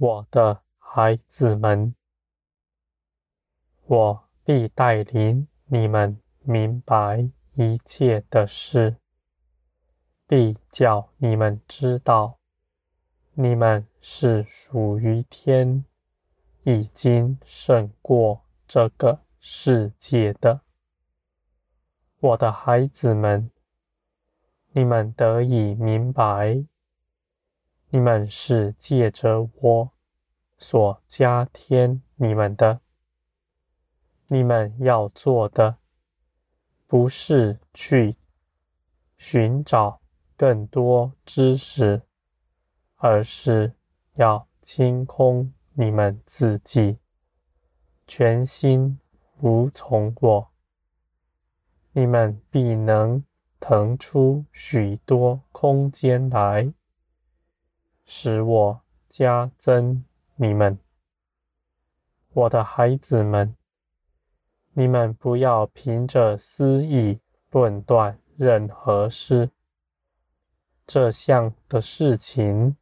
我的孩子们，我必带领你们明白一切的事，必叫你们知道，你们是属于天，已经胜过这个世界的。我的孩子们，你们得以明白。你们是借着我所加添你们的。你们要做的，不是去寻找更多知识，而是要清空你们自己，全心服从我。你们必能腾出许多空间来。使我加增你们，我的孩子们，你们不要凭着私意论断任何事。这项的事情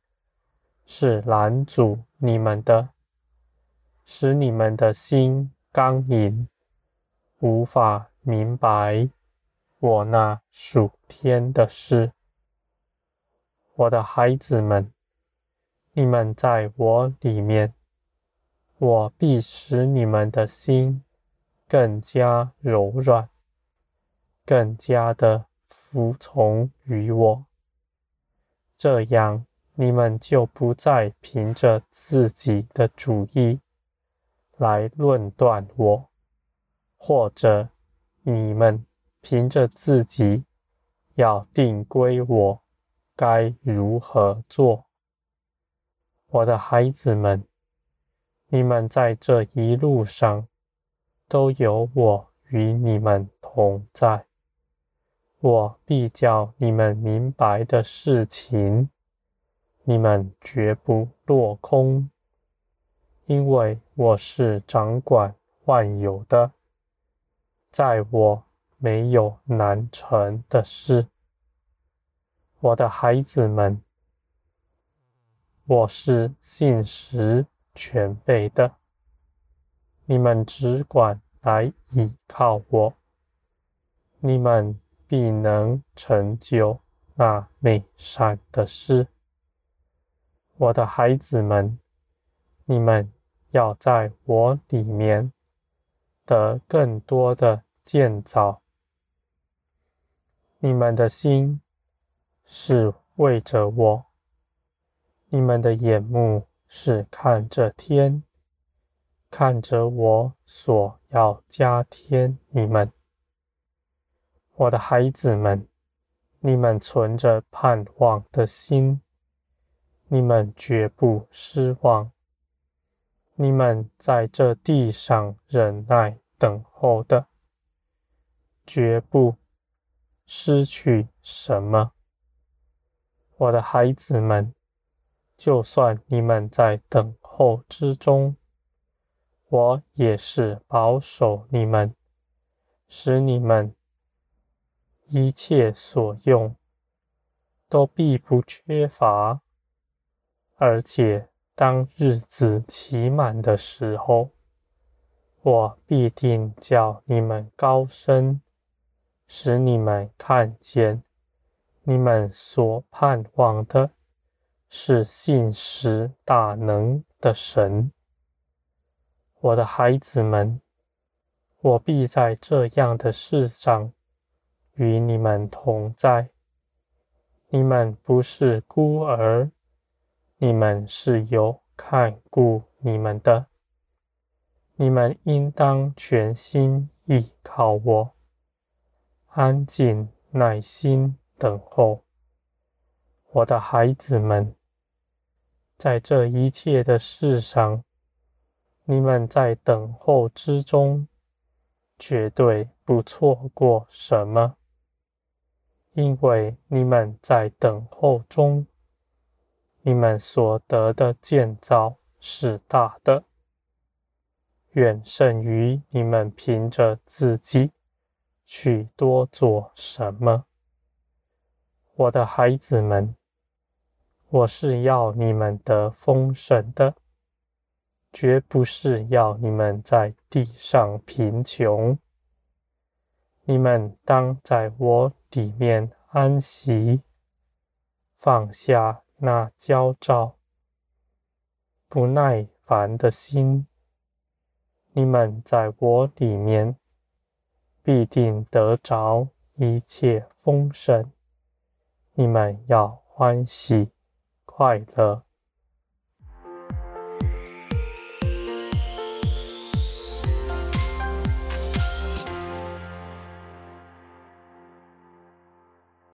是拦阻你们的，使你们的心刚硬，无法明白我那属天的事。我的孩子们。你们在我里面，我必使你们的心更加柔软，更加的服从于我。这样，你们就不再凭着自己的主意来论断我，或者你们凭着自己要定规我该如何做。我的孩子们，你们在这一路上都有我与你们同在。我必叫你们明白的事情，你们绝不落空，因为我是掌管万有的，在我没有难成的事。我的孩子们。我是信实全备的，你们只管来倚靠我，你们必能成就那美善的事。我的孩子们，你们要在我里面得更多的建造，你们的心是为着我。你们的眼目是看着天，看着我所要加添你们，我的孩子们，你们存着盼望的心，你们绝不失望。你们在这地上忍耐等候的，绝不失去什么，我的孩子们。就算你们在等候之中，我也是保守你们，使你们一切所用都必不缺乏，而且当日子期满的时候，我必定叫你们高升，使你们看见你们所盼望的。是信实大能的神，我的孩子们，我必在这样的世上与你们同在。你们不是孤儿，你们是有看顾你们的。你们应当全心依靠我，安静耐心等候。我的孩子们，在这一切的事上，你们在等候之中，绝对不错过什么，因为你们在等候中，你们所得的建造是大的，远胜于你们凭着自己去多做什么。我的孩子们。我是要你们得丰盛的，绝不是要你们在地上贫穷。你们当在我里面安息，放下那焦躁、不耐烦的心。你们在我里面必定得着一切丰盛。你们要欢喜快乐，